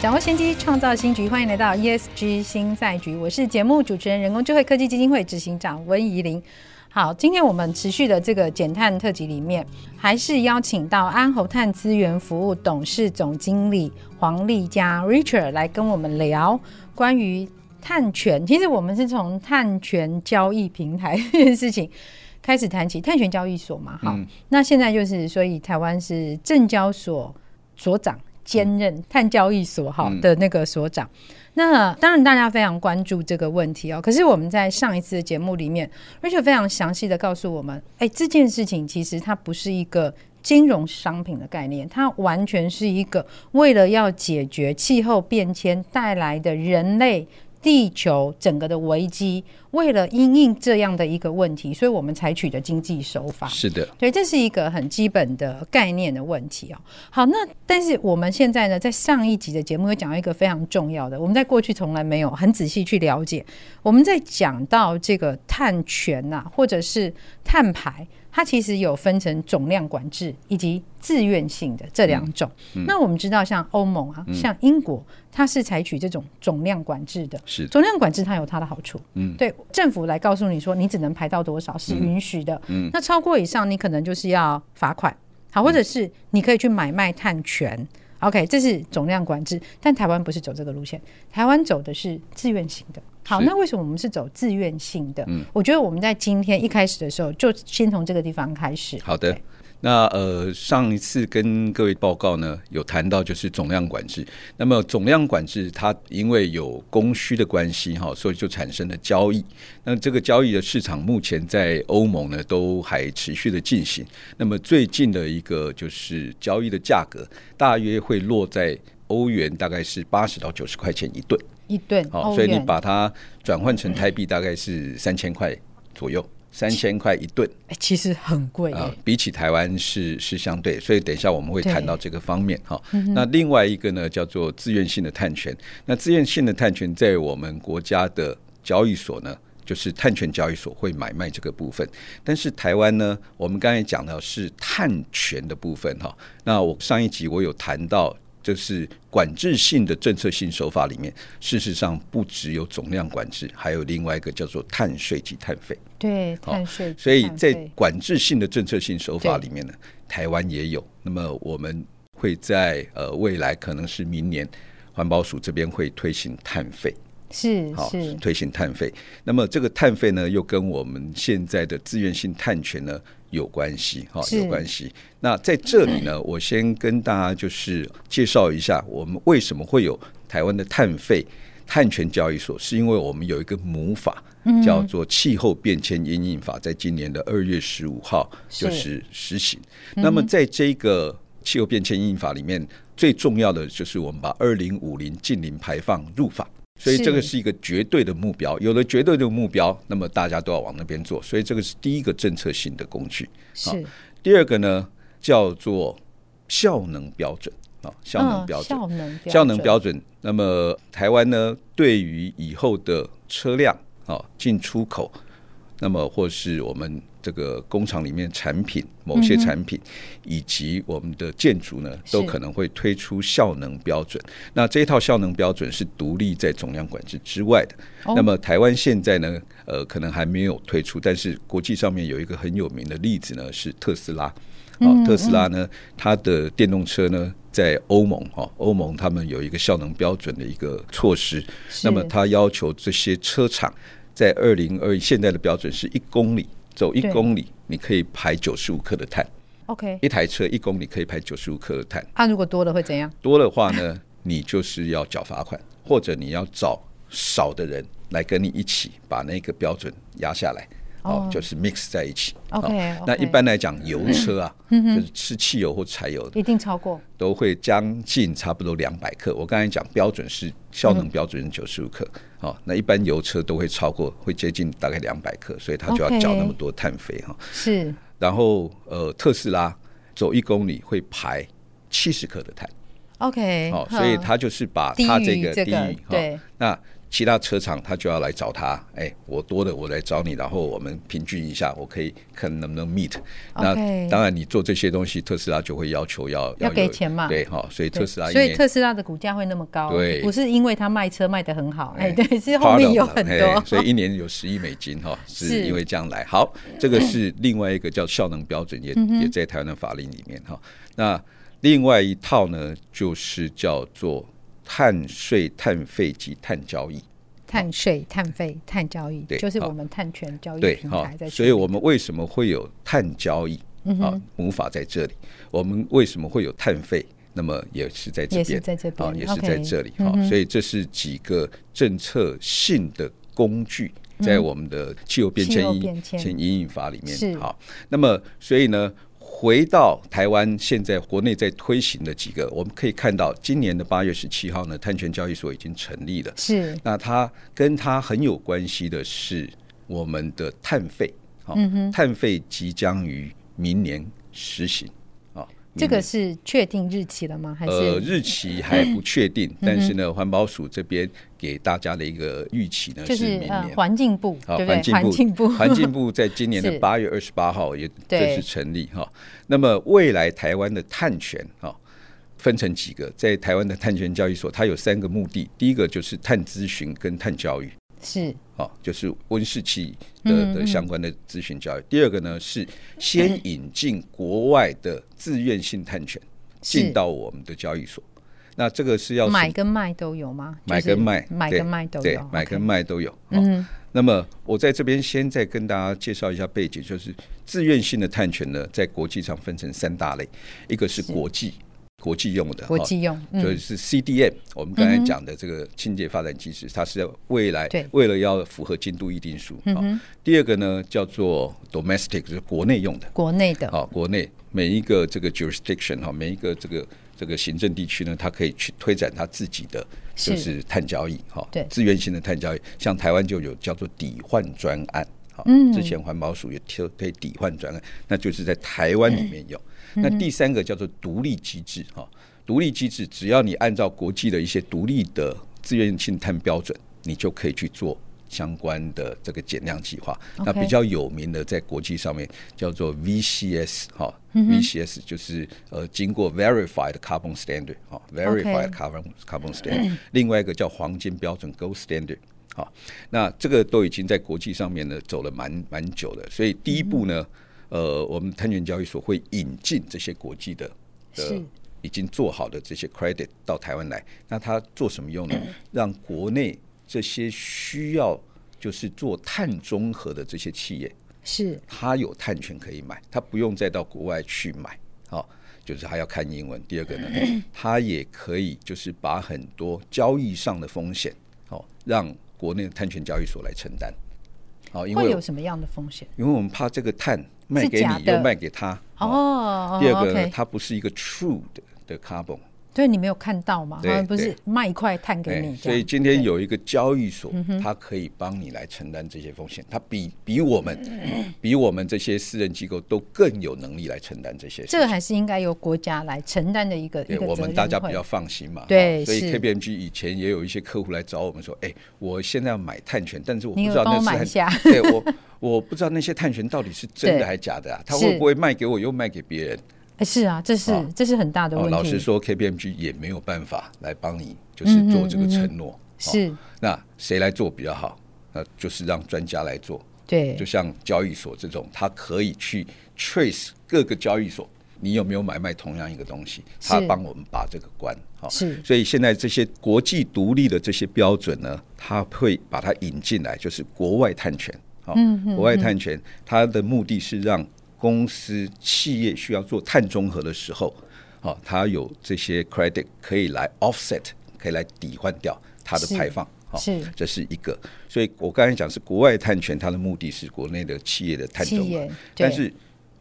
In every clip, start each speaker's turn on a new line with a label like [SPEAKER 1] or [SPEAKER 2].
[SPEAKER 1] 掌握先机，创造新局。欢迎来到 ESG 新赛局。我是节目主持人、人工智慧科技基金会执行长温怡玲。好，今天我们持续的这个减碳特辑里面，还是邀请到安侯碳资源服务董事总经理黄立嘉 Richard 来跟我们聊关于碳权。其实我们是从碳权交易平台这件事情开始谈起，碳权交易所嘛。好，嗯、那现在就是，所以台湾是证交所所长。兼任碳交易所好的那个所长，嗯、那当然大家非常关注这个问题哦。可是我们在上一次的节目里面，Rachel 非常详细的告诉我们，哎、欸，这件事情其实它不是一个金融商品的概念，它完全是一个为了要解决气候变迁带来的人类。地球整个的危机，为了因应这样的一个问题，所以我们采取的经济手法
[SPEAKER 2] 是的，
[SPEAKER 1] 对，这是一个很基本的概念的问题哦。好，那但是我们现在呢，在上一集的节目有讲到一个非常重要的，我们在过去从来没有很仔细去了解。我们在讲到这个碳权呐、啊，或者是碳排。它其实有分成总量管制以及自愿性的这两种。嗯嗯、那我们知道，像欧盟啊，嗯、像英国，它是采取这种总量管制的。是总量管制，它有它的好处。嗯，对，政府来告诉你说，你只能排到多少是允许的。嗯，那超过以上，你可能就是要罚款。好，或者是你可以去买卖碳权。OK，这是总量管制，但台湾不是走这个路线，台湾走的是自愿型的。好，那为什么我们是走自愿性的？嗯，我觉得我们在今天一开始的时候，就先从这个地方开始。
[SPEAKER 2] 好的，那呃，上一次跟各位报告呢，有谈到就是总量管制。那么总量管制它因为有供需的关系哈，所以就产生了交易。那这个交易的市场目前在欧盟呢都还持续的进行。那么最近的一个就是交易的价格大约会落在欧元大概是八十到九十块钱一吨。
[SPEAKER 1] 一吨，
[SPEAKER 2] 好，所以你把它转换成台币，大概是三千块左右，三千块一吨，
[SPEAKER 1] 哎，其实很贵啊，
[SPEAKER 2] 比起台湾是是相对，所以等一下我们会谈到这个方面哈。那另外一个呢，叫做自愿性的碳权，那自愿性的碳权在我们国家的交易所呢，就是碳权交易所会买卖这个部分，但是台湾呢，我们刚才讲的是碳权的部分哈。那我上一集我有谈到。就是管制性的政策性手法里面，事实上不只有总量管制，还有另外一个叫做碳税及碳费。
[SPEAKER 1] 对，碳税。
[SPEAKER 2] 所以在管制性的政策性手法里面呢，台湾也有。那么我们会在呃未来可能是明年，环保署这边会推行碳费。
[SPEAKER 1] 是
[SPEAKER 2] 好，推行碳费。那么这个碳费呢，又跟我们现在的自愿性碳权呢有关系，哈，有关系。那在这里呢，我先跟大家就是介绍一下，我们为什么会有台湾的碳费碳权交易所，是因为我们有一个母法，叫做《气候变迁因应法》，在今年的二月十五号就是实行。那么在这个《气候变迁因应法》里面，最重要的就是我们把二零五零近零排放入法。所以这个是一个绝对的目标，有了绝对的目标，那么大家都要往那边做。所以这个是第一个政策性的工具。是。第二个呢，叫做效能标准啊，效能标准。效能标准。效能标准。那么台湾呢，对于以后的车辆啊进出口，那么或是我们。这个工厂里面产品，某些产品以及我们的建筑呢，都可能会推出效能标准。那这一套效能标准是独立在总量管制之外的。那么台湾现在呢，呃，可能还没有推出，但是国际上面有一个很有名的例子呢，是特斯拉。啊，特斯拉呢，它的电动车呢，在欧盟哈，欧盟他们有一个效能标准的一个措施。那么它要求这些车厂在二零二一，现在的标准是一公里。走一公里，你可以排九十五克的碳。
[SPEAKER 1] OK，
[SPEAKER 2] 一台车一公里可以排九十五克的碳。
[SPEAKER 1] 啊，如果多了会怎样？
[SPEAKER 2] 多的话呢，你就是要缴罚款，或者你要找少的人来跟你一起把那个标准压下来。哦，就是 mix 在一起。
[SPEAKER 1] OK，
[SPEAKER 2] 那一般来讲，油车啊，就是吃汽油或柴油的，
[SPEAKER 1] 一定超过，
[SPEAKER 2] 都会将近差不多两百克。我刚才讲标准是效能标准是九十五克，哦，那一般油车都会超过，会接近大概两百克，所以它就要缴那么多碳费哈。
[SPEAKER 1] 是。
[SPEAKER 2] 然后呃，特斯拉走一公里会排七十克的碳。
[SPEAKER 1] OK，
[SPEAKER 2] 好，所以他就是把他这个低于
[SPEAKER 1] 对，
[SPEAKER 2] 那其他车厂他就要来找他，哎，我多的我来找你，然后我们平均一下，我可以看能不能 meet。那当然你做这些东西，特斯拉就会要求要
[SPEAKER 1] 要给钱嘛，
[SPEAKER 2] 对，好，所以特斯拉
[SPEAKER 1] 所以特斯拉的股价会那么高，
[SPEAKER 2] 对，
[SPEAKER 1] 不是因为他卖车卖的很好，哎，对，是后面有很多，
[SPEAKER 2] 所以一年有十亿美金哈，是因为这样来。好，这个是另外一个叫效能标准，也也在台湾的法令里面哈，那。另外一套呢，就是叫做碳税、碳费及碳交易。
[SPEAKER 1] 碳税、碳费、碳交易，对，就是我们碳权交易平台在。
[SPEAKER 2] 所以，我们为什么会有碳交易？啊，母法在这里。我们为什么会有碳费？那么也是在这边，在这边，也是在这里。好，所以这是几个政策性的工具，在我们的气候变迁因因应法里面。好，那么所以呢？回到台湾，现在国内在推行的几个，我们可以看到，今年的八月十七号呢，碳权交易所已经成立了。
[SPEAKER 1] 是，
[SPEAKER 2] 那它跟它很有关系的是我们的碳费，好，碳费即将于明年实行。
[SPEAKER 1] 这个是确定日期了吗？还是
[SPEAKER 2] 呃日期还不确定？但是呢，环保署这边给大家的一个预期呢，是明年
[SPEAKER 1] 环境部，对不对？
[SPEAKER 2] 环境部，环境部在 今年的八月二十八号也正式成立哈。那么未来台湾的碳权哈，分成几个？在台湾的碳权交易所，它有三个目的。第一个就是碳咨询跟碳教育。
[SPEAKER 1] 是，
[SPEAKER 2] 哦，就是温室气的的相关的咨询教育。第二个呢，是先引进国外的自愿性碳权进到我们的交易所。那这个是要
[SPEAKER 1] 买跟卖都有吗？
[SPEAKER 2] 买跟卖，
[SPEAKER 1] 买跟卖都有，
[SPEAKER 2] 对，买跟卖都有。嗯，那么我在这边先再跟大家介绍一下背景，就是自愿性的碳权呢，在国际上分成三大类，一个是国际。国际用的，
[SPEAKER 1] 国际用，
[SPEAKER 2] 嗯、就是 CDM。我们刚才讲的这个清洁发展机制，嗯、它是要未来为了要符合京都议定书。第二个呢叫做 domestic，就是国内用的，
[SPEAKER 1] 国内的。
[SPEAKER 2] 好，国内每一个这个 jurisdiction 哈，每一个这个这个行政地区呢，它可以去推展它自己的就是碳交易哈，对，自愿性的碳交易。像台湾就有叫做抵换专案，好，嗯、之前环保署也推推抵换专案，那就是在台湾里面有。嗯那第三个叫做独立机制哈，独立机制只要你按照国际的一些独立的自愿性碳标准，你就可以去做相关的这个减量计划。那比较有名的在国际上面叫做 VCS 哈，VCS 就是呃经过 Verified Carbon Standard 哈，Verified Carbon Carbon Standard。另外一个叫黄金标准 Gold Standard 哈，那这个都已经在国际上面呢走了蛮蛮久的，所以第一步呢。呃，我们碳权交易所会引进这些国际的的已经做好的这些 credit 到台湾来。那它做什么用呢？让国内这些需要就是做碳中和的这些企业，是它有碳权可以买，它不用再到国外去买。好、哦，就是还要看英文。第二个呢，它也可以就是把很多交易上的风险，好、哦，让国内的碳权交易所来承担。好、哦，因为
[SPEAKER 1] 会有什么样的风险？
[SPEAKER 2] 因为我们怕这个碳。卖给你又卖给他哦。第二个，它不是一个 true 的的 carbon，
[SPEAKER 1] 对，你没有看到吗？对，不是卖一块碳给你。
[SPEAKER 2] 所以今天有一个交易所，它可以帮你来承担这些风险。它比比我们 比我们这些私人机构都更有能力来承担这些。
[SPEAKER 1] 这个还是应该由国家来承担的一个。
[SPEAKER 2] 对，我们大家比较放心嘛。对，所以 KPMG 以前也有一些客户来找我们说：“哎，我现在要买碳权，但是我不知道那是 对我。”我不知道那些碳权到底是真的还是假的啊？他会不会卖给我又卖给别人？
[SPEAKER 1] 哎，是啊，这是这是很大的问题。
[SPEAKER 2] 老实说，KPMG 也没有办法来帮你，就是做这个承诺。
[SPEAKER 1] 是，
[SPEAKER 2] 那谁来做比较好？那就是让专家来做。
[SPEAKER 1] 对，
[SPEAKER 2] 就像交易所这种，他可以去 trace 各个交易所，你有没有买卖同样一个东西？他帮我们把这个关。好，是。所以现在这些国际独立的这些标准呢，他会把它引进来，就是国外探权。嗯，国外探权，它的目的是让公司企业需要做碳中和的时候，好，它有这些 credit 可以来 offset，可以来抵换掉它的排放。好，
[SPEAKER 1] 是，
[SPEAKER 2] 这是一个。所以我刚才讲是国外碳权，它的目的是国内的企业的碳中和，但是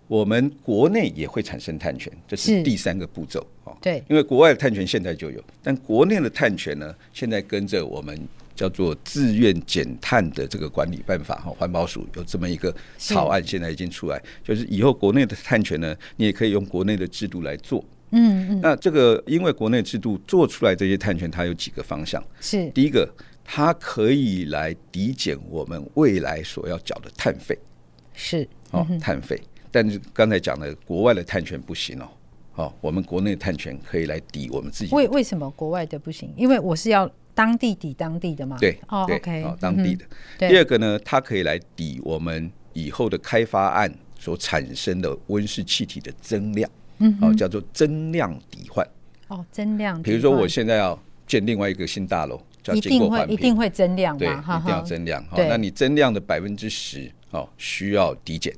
[SPEAKER 2] 我们国内也会产生碳权，这是第三个步骤。
[SPEAKER 1] 对，
[SPEAKER 2] 因为国外的碳权现在就有，但国内的碳权呢，现在跟着我们。叫做自愿减碳的这个管理办法哈，环保署有这么一个草案，现在已经出来，就是以后国内的碳权呢，你也可以用国内的制度来做。
[SPEAKER 1] 嗯嗯。
[SPEAKER 2] 那这个因为国内制度做出来这些碳权，它有几个方向。
[SPEAKER 1] 是。
[SPEAKER 2] 第一个，它可以来抵减我们未来所要缴的碳费。
[SPEAKER 1] 是。
[SPEAKER 2] 哦，碳费。但是刚才讲的国外的碳权不行哦。哦，我们国内的碳权可以来抵我们自己。
[SPEAKER 1] 为为什么国外的不行？因为我是要。当地抵当地的吗？
[SPEAKER 2] 对，
[SPEAKER 1] 哦，OK，
[SPEAKER 2] 哦，当地的。第二个呢，它可以来抵我们以后的开发案所产生的温室气体的增量，嗯，哦，叫做增量抵换。
[SPEAKER 1] 哦，增量。
[SPEAKER 2] 比如说，我现在要建另外一个新大楼，叫一定会，
[SPEAKER 1] 一定会增量，
[SPEAKER 2] 对，一定要增量。好，那你增量的百分之十，哦，需要抵减。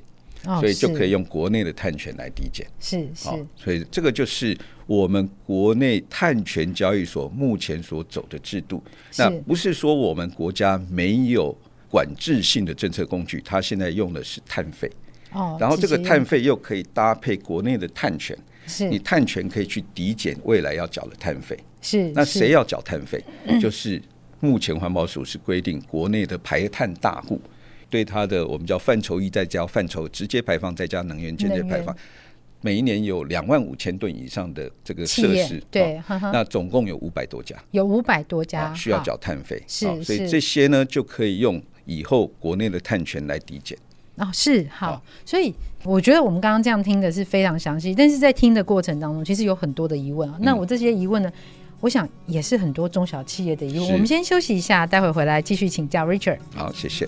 [SPEAKER 2] 所以就可以用国内的碳权来抵减，
[SPEAKER 1] 是是，
[SPEAKER 2] 所以这个就是我们国内碳权交易所目前所走的制度。那不是说我们国家没有管制性的政策工具，它现在用的是碳费。哦，然后这个碳费又可以搭配国内的碳权，是你碳权可以去抵减未来要缴的碳费。是，那谁要缴碳费？就是目前环保署是规定国内的排碳大户。对它的我们叫范畴一再加范畴直接排放再加能源间接排放，每一年有两万五千吨以上的这个设施，
[SPEAKER 1] 对，
[SPEAKER 2] 那总共有五百多家，
[SPEAKER 1] 有五百多家
[SPEAKER 2] 需要缴碳费，
[SPEAKER 1] 是，
[SPEAKER 2] 所以这些呢就可以用以后国内的碳权来抵减。
[SPEAKER 1] 哦，是好，所以我觉得我们刚刚这样听的是非常详细，但是在听的过程当中，其实有很多的疑问啊。那我这些疑问呢，我想也是很多中小企业的疑问。我们先休息一下，待会回来继续请教 Richard。
[SPEAKER 2] 好，谢谢。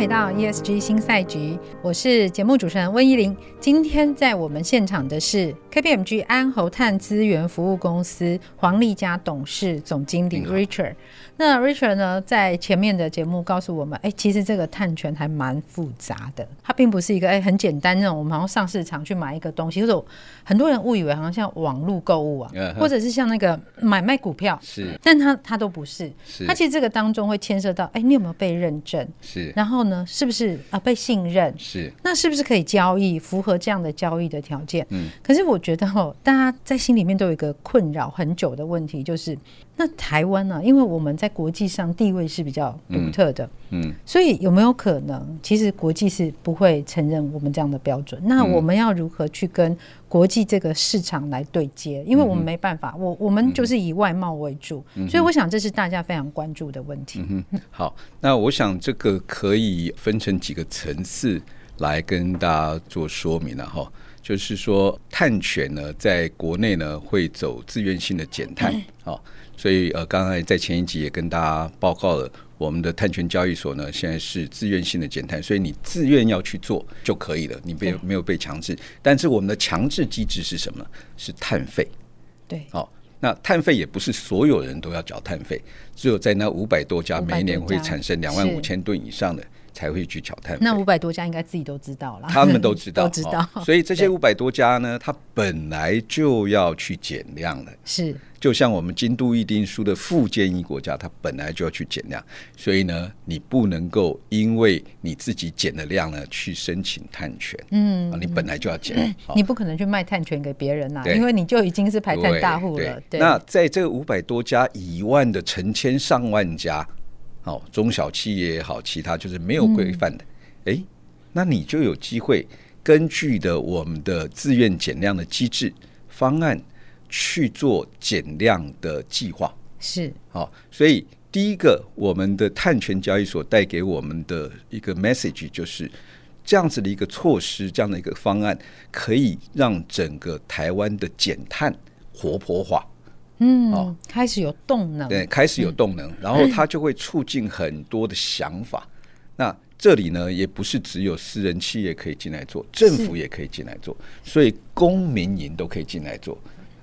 [SPEAKER 1] 回到 ESG 新赛局，我是节目主持人温依玲。今天在我们现场的是 KPMG 安侯碳资源服务公司黄丽佳董事总经理 Richard。那 Richard 呢，在前面的节目告诉我们，哎、欸，其实这个碳权还蛮复杂的，它并不是一个哎、欸、很简单那种，我们好像上市场去买一个东西，或者很多人误以为好像像网络购物啊，或者是像那个买卖股票，
[SPEAKER 2] 是，
[SPEAKER 1] 但它它都不是，是，它其实这个当中会牵涉到，哎、欸，你有没有被认证？
[SPEAKER 2] 是，
[SPEAKER 1] 然后呢，是不是啊被信任？
[SPEAKER 2] 是，
[SPEAKER 1] 那是不是可以交易，符合这样的交易的条件？
[SPEAKER 2] 嗯，
[SPEAKER 1] 可是我觉得哦，大家在心里面都有一个困扰很久的问题，就是。那台湾呢？因为我们在国际上地位是比较独特的，
[SPEAKER 2] 嗯，嗯，
[SPEAKER 1] 所以有没有可能，其实国际是不会承认我们这样的标准？那我们要如何去跟国际这个市场来对接？因为我们没办法，我我们就是以外贸为主，所以我想这是大家非常关注的问题。
[SPEAKER 2] 嗯，好，那我想这个可以分成几个层次来跟大家做说明了哈。就是说，碳权呢，在国内呢会走自愿性的减碳，好。所以呃，刚才在前一集也跟大家报告了，我们的碳权交易所呢，现在是自愿性的减碳，所以你自愿要去做就可以了，你被没有被强制。但是我们的强制机制是什么？是碳费。
[SPEAKER 1] 对，
[SPEAKER 2] 好，那碳费也不是所有人都要缴碳费，只有在那五百多家，每一年会产生两万五千吨以上的。才会去缴碳。
[SPEAKER 1] 那五百多家应该自己都知道了，
[SPEAKER 2] 他们都知道，
[SPEAKER 1] 都知道。
[SPEAKER 2] 所以这些五百多家呢，它本来就要去减量了。
[SPEAKER 1] 是，
[SPEAKER 2] 就像我们京都议定书的附件一国家，它本来就要去减量。所以呢，你不能够因为你自己减的量呢，去申请碳权。嗯，你本来就要减，
[SPEAKER 1] 你不可能去卖碳权给别人呐，因为你就已经是排碳大户了。对。
[SPEAKER 2] 那在这五百多家以外的成千上万家。好，中小企业也好，其他就是没有规范的，哎、嗯，那你就有机会根据的我们的自愿减量的机制方案去做减量的计划。
[SPEAKER 1] 是，
[SPEAKER 2] 好，所以第一个，我们的碳权交易所带给我们的一个 message 就是这样子的一个措施，这样的一个方案，可以让整个台湾的减碳活泼化。
[SPEAKER 1] 嗯，哦，开始有动能，
[SPEAKER 2] 对，开始有动能，嗯、然后它就会促进很多的想法。嗯、那这里呢，也不是只有私人企业可以进来做，政府也可以进来做，所以公民营都可以进来做。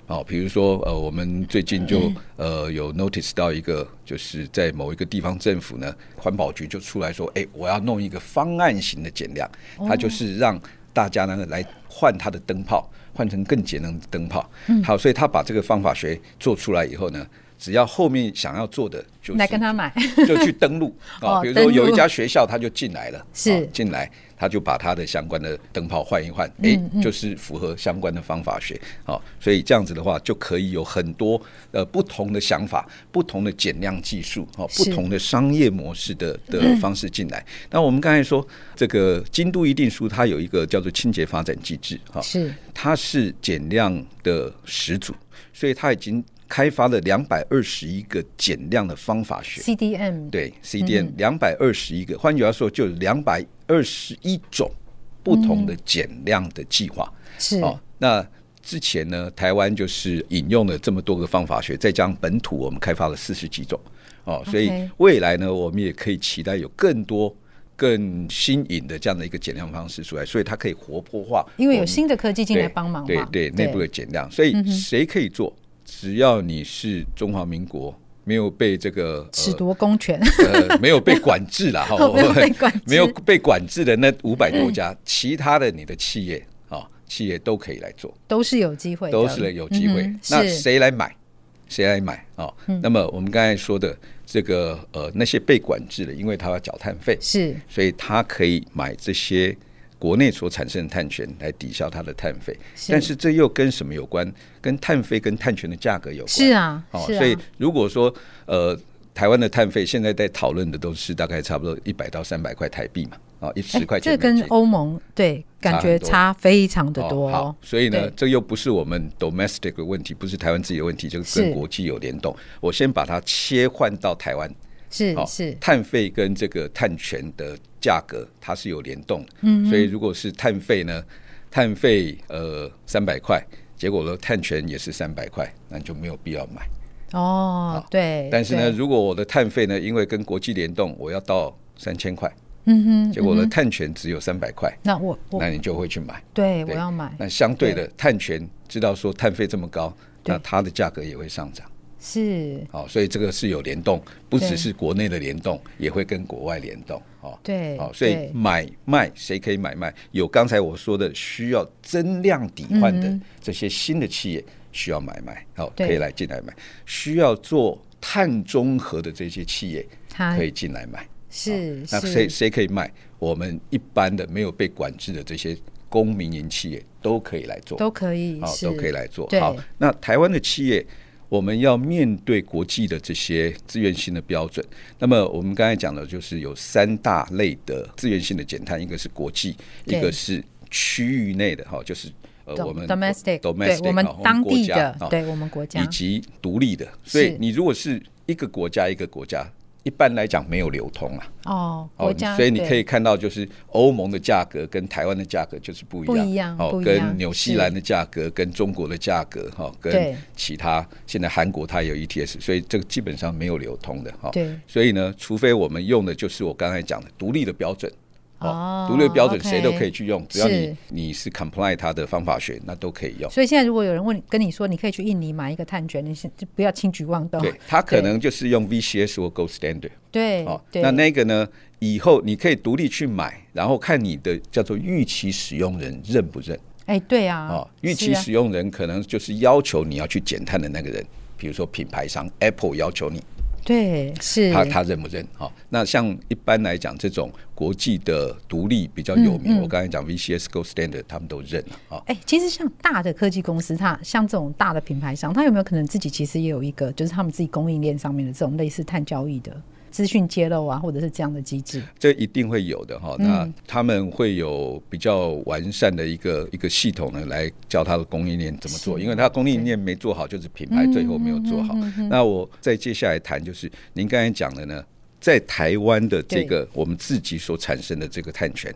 [SPEAKER 2] 哦，比如说，呃，我们最近就呃有 notice 到一个，就是在某一个地方政府呢，环保局就出来说，哎，我要弄一个方案型的减量，它就是让。大家呢来换它的灯泡，换成更节能的灯泡。嗯，好，所以他把这个方法学做出来以后呢，只要后面想要做的，就
[SPEAKER 1] 来跟他买，
[SPEAKER 2] 就去登录啊。比如说有一家学校，他就进来了，
[SPEAKER 1] 是
[SPEAKER 2] 进来。他就把他的相关的灯泡换一换，哎，就是符合相关的方法学，好，所以这样子的话就可以有很多呃不同的想法、不同的减量技术、哦，不同的商业模式的的方式进来。那我们刚才说这个京都议定书，它有一个叫做清洁发展机制，哈，是它是减量的始祖，所以它已经。开发了两百二十一个减量的方法学
[SPEAKER 1] ，CDM
[SPEAKER 2] 对 CDM 两百二十一个，换句话说，就两百二十一种不同的减量的计划。
[SPEAKER 1] 是。哦，
[SPEAKER 2] 那之前呢，台湾就是引用了这么多个方法学，再加上本土我们开发了四十几种。哦，所以未来呢，我们也可以期待有更多更新颖的这样的一个减量方式出来，所以它可以活泼化，
[SPEAKER 1] 因为有新的科技进来帮忙嘛，
[SPEAKER 2] 对对，内部的减量，所以谁可以做？只要你是中华民国，没有被这个
[SPEAKER 1] 褫夺公权，
[SPEAKER 2] 呃，没有被管制了哈，没有被管制，没有被管制的那五百多家，其他的你的企业啊，企业都可以来做，
[SPEAKER 1] 都是有机会，
[SPEAKER 2] 都是有机会。那谁来买？谁来买啊？那么我们刚才说的这个呃，那些被管制的，因为他要缴碳费，
[SPEAKER 1] 是，
[SPEAKER 2] 所以他可以买这些。国内所产生的碳权来抵消它的碳费，但是这又跟什么有关？跟碳费跟碳权的价格有关。
[SPEAKER 1] 是啊，
[SPEAKER 2] 哦，所以如果说呃，台湾的碳费现在在讨论的都是大概差不多一百到三百块台币嘛，啊，一十块钱。
[SPEAKER 1] 这跟欧盟对感觉差非常的多。
[SPEAKER 2] 好，所以呢，这又不是我们 domestic 的问题，不是台湾自己的问题，就是跟国际有联动。我先把它切换到台湾。
[SPEAKER 1] 是是，
[SPEAKER 2] 碳费跟这个碳权的价格它是有联动的，嗯，所以如果是碳费呢，碳费呃三百块，结果呢碳权也是三百块，那就没有必要买。
[SPEAKER 1] 哦，对。
[SPEAKER 2] 但是呢，如果我的碳费呢，因为跟国际联动，我要到三千块，嗯哼，结果呢碳权只有三百块，
[SPEAKER 1] 那我
[SPEAKER 2] 那你就会去买，
[SPEAKER 1] 对，我要买。
[SPEAKER 2] 那相对的碳权知道说碳费这么高，那它的价格也会上涨。
[SPEAKER 1] 是，
[SPEAKER 2] 好，所以这个是有联动，不只是国内的联动，也会跟国外联动，哦，
[SPEAKER 1] 对，
[SPEAKER 2] 好，所以买卖谁可以买卖？有刚才我说的需要增量抵换的这些新的企业需要买卖，好，可以来进来买；需要做碳中和的这些企业可以进来买，
[SPEAKER 1] 是，
[SPEAKER 2] 那谁谁可以卖？我们一般的没有被管制的这些公民营企业都可以来做，
[SPEAKER 1] 都可以，
[SPEAKER 2] 好，都可以来做，好，那台湾的企业。我们要面对国际的这些自愿性的标准，那么我们刚才讲的就是有三大类的自愿性的减碳，一个是国际，一个是区域内的哈，就是呃我们
[SPEAKER 1] domestic，对，我们当地的，对我们国家，
[SPEAKER 2] 以及独立的。所以你如果是一个国家一个国家。一般来讲没有流通啊，
[SPEAKER 1] 哦，
[SPEAKER 2] 所以你可以看到，就是欧盟的价格跟台湾的价格就是不一样，
[SPEAKER 1] 不一样，
[SPEAKER 2] 哦，跟纽西兰的价格跟中国的价格哈，跟其他现在韩国它有 ETS，所以这个基本上没有流通的哈，对，所以呢，除非我们用的就是我刚才讲的独立的标准。哦，独立的标准谁都可以去用，只要你你是 comply 它的方法学，那都可以用。
[SPEAKER 1] 所以现在如果有人问跟你说，你可以去印尼买一个碳卷，你先就不要轻举妄动。
[SPEAKER 2] 对，他可能就是用 VCS 或 Gold Standard。
[SPEAKER 1] 对，
[SPEAKER 2] 哦，那那个呢，以后你可以独立去买，然后看你的叫做预期使用人认不认。
[SPEAKER 1] 哎，对啊，
[SPEAKER 2] 哦，预期使用人可能就是要求你要去减碳的那个人，比如说品牌商 Apple 要求你。
[SPEAKER 1] 对，是
[SPEAKER 2] 他他认不认？好，那像一般来讲，这种国际的独立比较有名，嗯嗯、我刚才讲 VCS Gold Standard，他们都认了啊。哎、
[SPEAKER 1] 欸，其实像大的科技公司，它像这种大的品牌商，它有没有可能自己其实也有一个，就是他们自己供应链上面的这种类似碳交易的？资讯揭露啊，或者是这样的机制，
[SPEAKER 2] 这一定会有的哈。那他们会有比较完善的一个一个系统呢，来教他的供应链怎么做。因为他供应链没做好，就是品牌最后没有做好。那我再接下来谈，就是您刚才讲的呢，在台湾的这个我们自己所产生的这个碳权，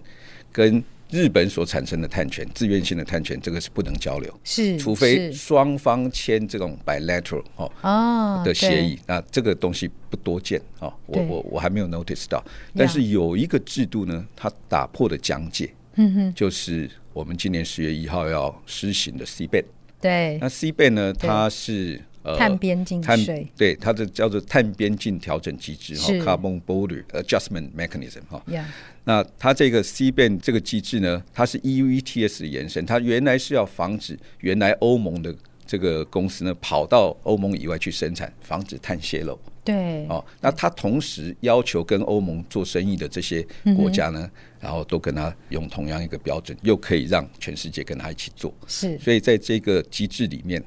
[SPEAKER 2] 跟日本所产生的碳权，自愿性的碳权，这个是不能交流，
[SPEAKER 1] 是，
[SPEAKER 2] 除非双方签这种 bilateral 哦的协议，那这个东西不多见哦，我我我还没有 notice 到，但是有一个制度呢，它打破的疆界，嗯哼，就是我们今年十月一号要施行的 CBAM，
[SPEAKER 1] 对，
[SPEAKER 2] 那 CBAM 呢，它是呃
[SPEAKER 1] 碳边境税，
[SPEAKER 2] 对它的叫做碳边境调整机制哈，Carbon Border Adjustment Mechanism 哈。
[SPEAKER 1] Yeah.
[SPEAKER 2] 那它这个 CBAM 这个机制呢，它是 EU ETS 的延伸，它原来是要防止原来欧盟的这个公司呢跑到欧盟以外去生产，防止碳泄漏。
[SPEAKER 1] 对，
[SPEAKER 2] 哦，那它同时要求跟欧盟做生意的这些国家呢，嗯、然后都跟它用同样一个标准，又可以让全世界跟它一起做。
[SPEAKER 1] 是，
[SPEAKER 2] 所以在这个机制里面，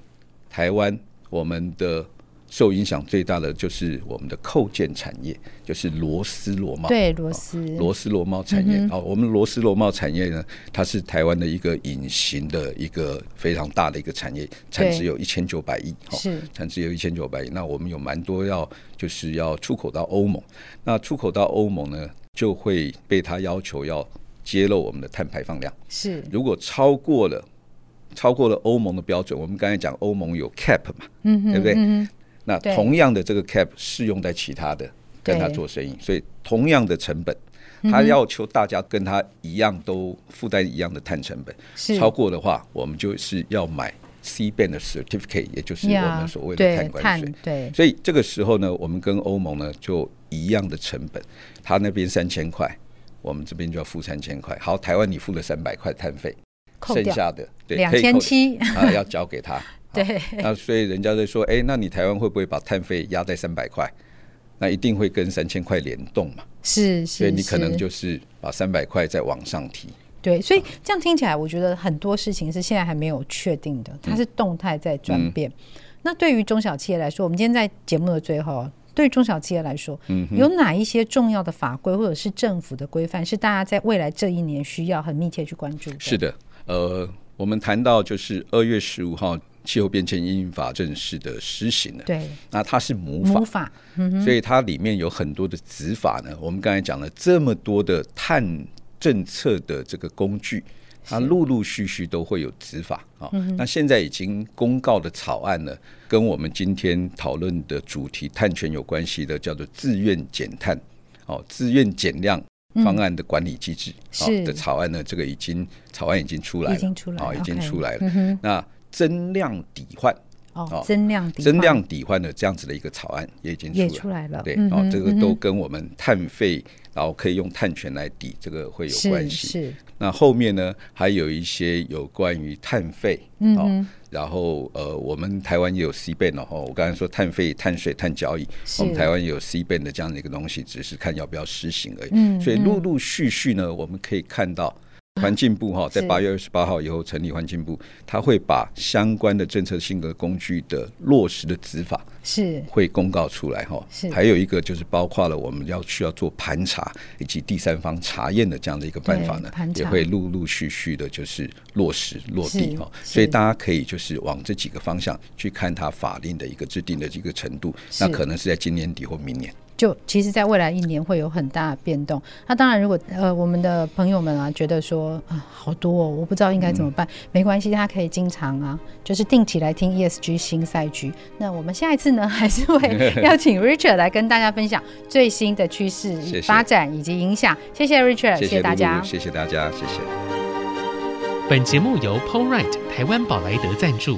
[SPEAKER 2] 台湾我们的。受影响最大的就是我们的扣件产业，就是螺丝螺帽。
[SPEAKER 1] 对，螺丝
[SPEAKER 2] 螺丝螺帽产业。好、嗯，我们螺丝螺帽产业呢，它是台湾的一个隐形的一个非常大的一个产业，产值有一千九百亿。
[SPEAKER 1] 是，
[SPEAKER 2] 产值有一千九百亿。那我们有蛮多要就是要出口到欧盟，那出口到欧盟呢，就会被他要求要揭露我们的碳排放量。
[SPEAKER 1] 是，
[SPEAKER 2] 如果超过了超过了欧盟的标准，我们刚才讲欧盟有 cap 嘛，对不对？
[SPEAKER 1] 嗯
[SPEAKER 2] 那同样的这个 cap 适用在其他的跟他做生意，所以同样的成本，他要求大家跟他一样都负担一样的碳成本，超过的话，我们就是要买 CBAM 的 certificate，也就是我们所谓的碳关税。
[SPEAKER 1] 对，
[SPEAKER 2] 所以这个时候呢，我们跟欧盟呢就一样的成本，他那边三千块，我们这边就要付三千块。好，台湾你付了三百块碳费，剩下的对
[SPEAKER 1] 两千七。
[SPEAKER 2] 啊要交给他。
[SPEAKER 1] 对，
[SPEAKER 2] 那所以人家在说，哎、欸，那你台湾会不会把碳费压在三百块？那一定会跟三千块联动嘛？
[SPEAKER 1] 是是，
[SPEAKER 2] 所以你可能就是把三百块再往上提。
[SPEAKER 1] 对，所以这样听起来，我觉得很多事情是现在还没有确定的，它是动态在转变。嗯、那对于中小企业来说，我们今天在节目的最后，对于中小企业来说，嗯，有哪一些重要的法规或者是政府的规范，是大家在未来这一年需要很密切去关注的？
[SPEAKER 2] 是的，呃，我们谈到就是二月十五号。气候变迁因应法正式的施行了，
[SPEAKER 1] 对，
[SPEAKER 2] 那它是母法，
[SPEAKER 1] 母法，嗯，
[SPEAKER 2] 所以它里面有很多的子法呢。我们刚才讲了这么多的碳政策的这个工具，它陆陆续续都会有子法啊。那现在已经公告的草案呢，跟我们今天讨论的主题碳权有关系的，叫做自愿减碳哦，自愿减量方案的管理机制啊的草案呢，这个已经草案已经出来了，已经出来了，已经出来了。那增量抵换
[SPEAKER 1] 哦，增量抵
[SPEAKER 2] 增量抵换的这样子的一个草案也已经出来，
[SPEAKER 1] 出来了。
[SPEAKER 2] 对，哦，这个都跟我们碳费，然后可以用碳权来抵，这个会有关系。是。那后面呢，还有一些有关于碳费，嗯，然后呃，我们台湾也有 CBAM 哦，我刚才说碳费、碳税、碳交易，我们台湾也有 CBAM 的这样的一个东西，只是看要不要实行而已。嗯。所以陆陆续续呢，我们可以看到。环境部哈，在八月二十八号以后成立环境部，他会把相关的政策性格工具的落实的执法是会公告出来哈。是，还有一个就是包括了我们要需要做盘查以及第三方查验的这样的一个办法呢，也会陆陆续续的就是落实落地哈。所以大家可以就是往这几个方向去看它法令的一个制定的这个程度，那可能是在今年底或明年。
[SPEAKER 1] 就其实，在未来一年会有很大的变动。那当然，如果呃我们的朋友们啊觉得说啊好多哦，我不知道应该怎么办，嗯、没关系，大家可以经常啊，就是定期来听 ESG 新赛局。那我们下一次呢，还是会邀请 Richard 来跟大家分享最新的趋势、发展以及影响。谢谢 Richard，谢谢大家，
[SPEAKER 2] 谢谢大家，谢谢。
[SPEAKER 3] 本节目由 PowerRight 台湾宝莱德赞助。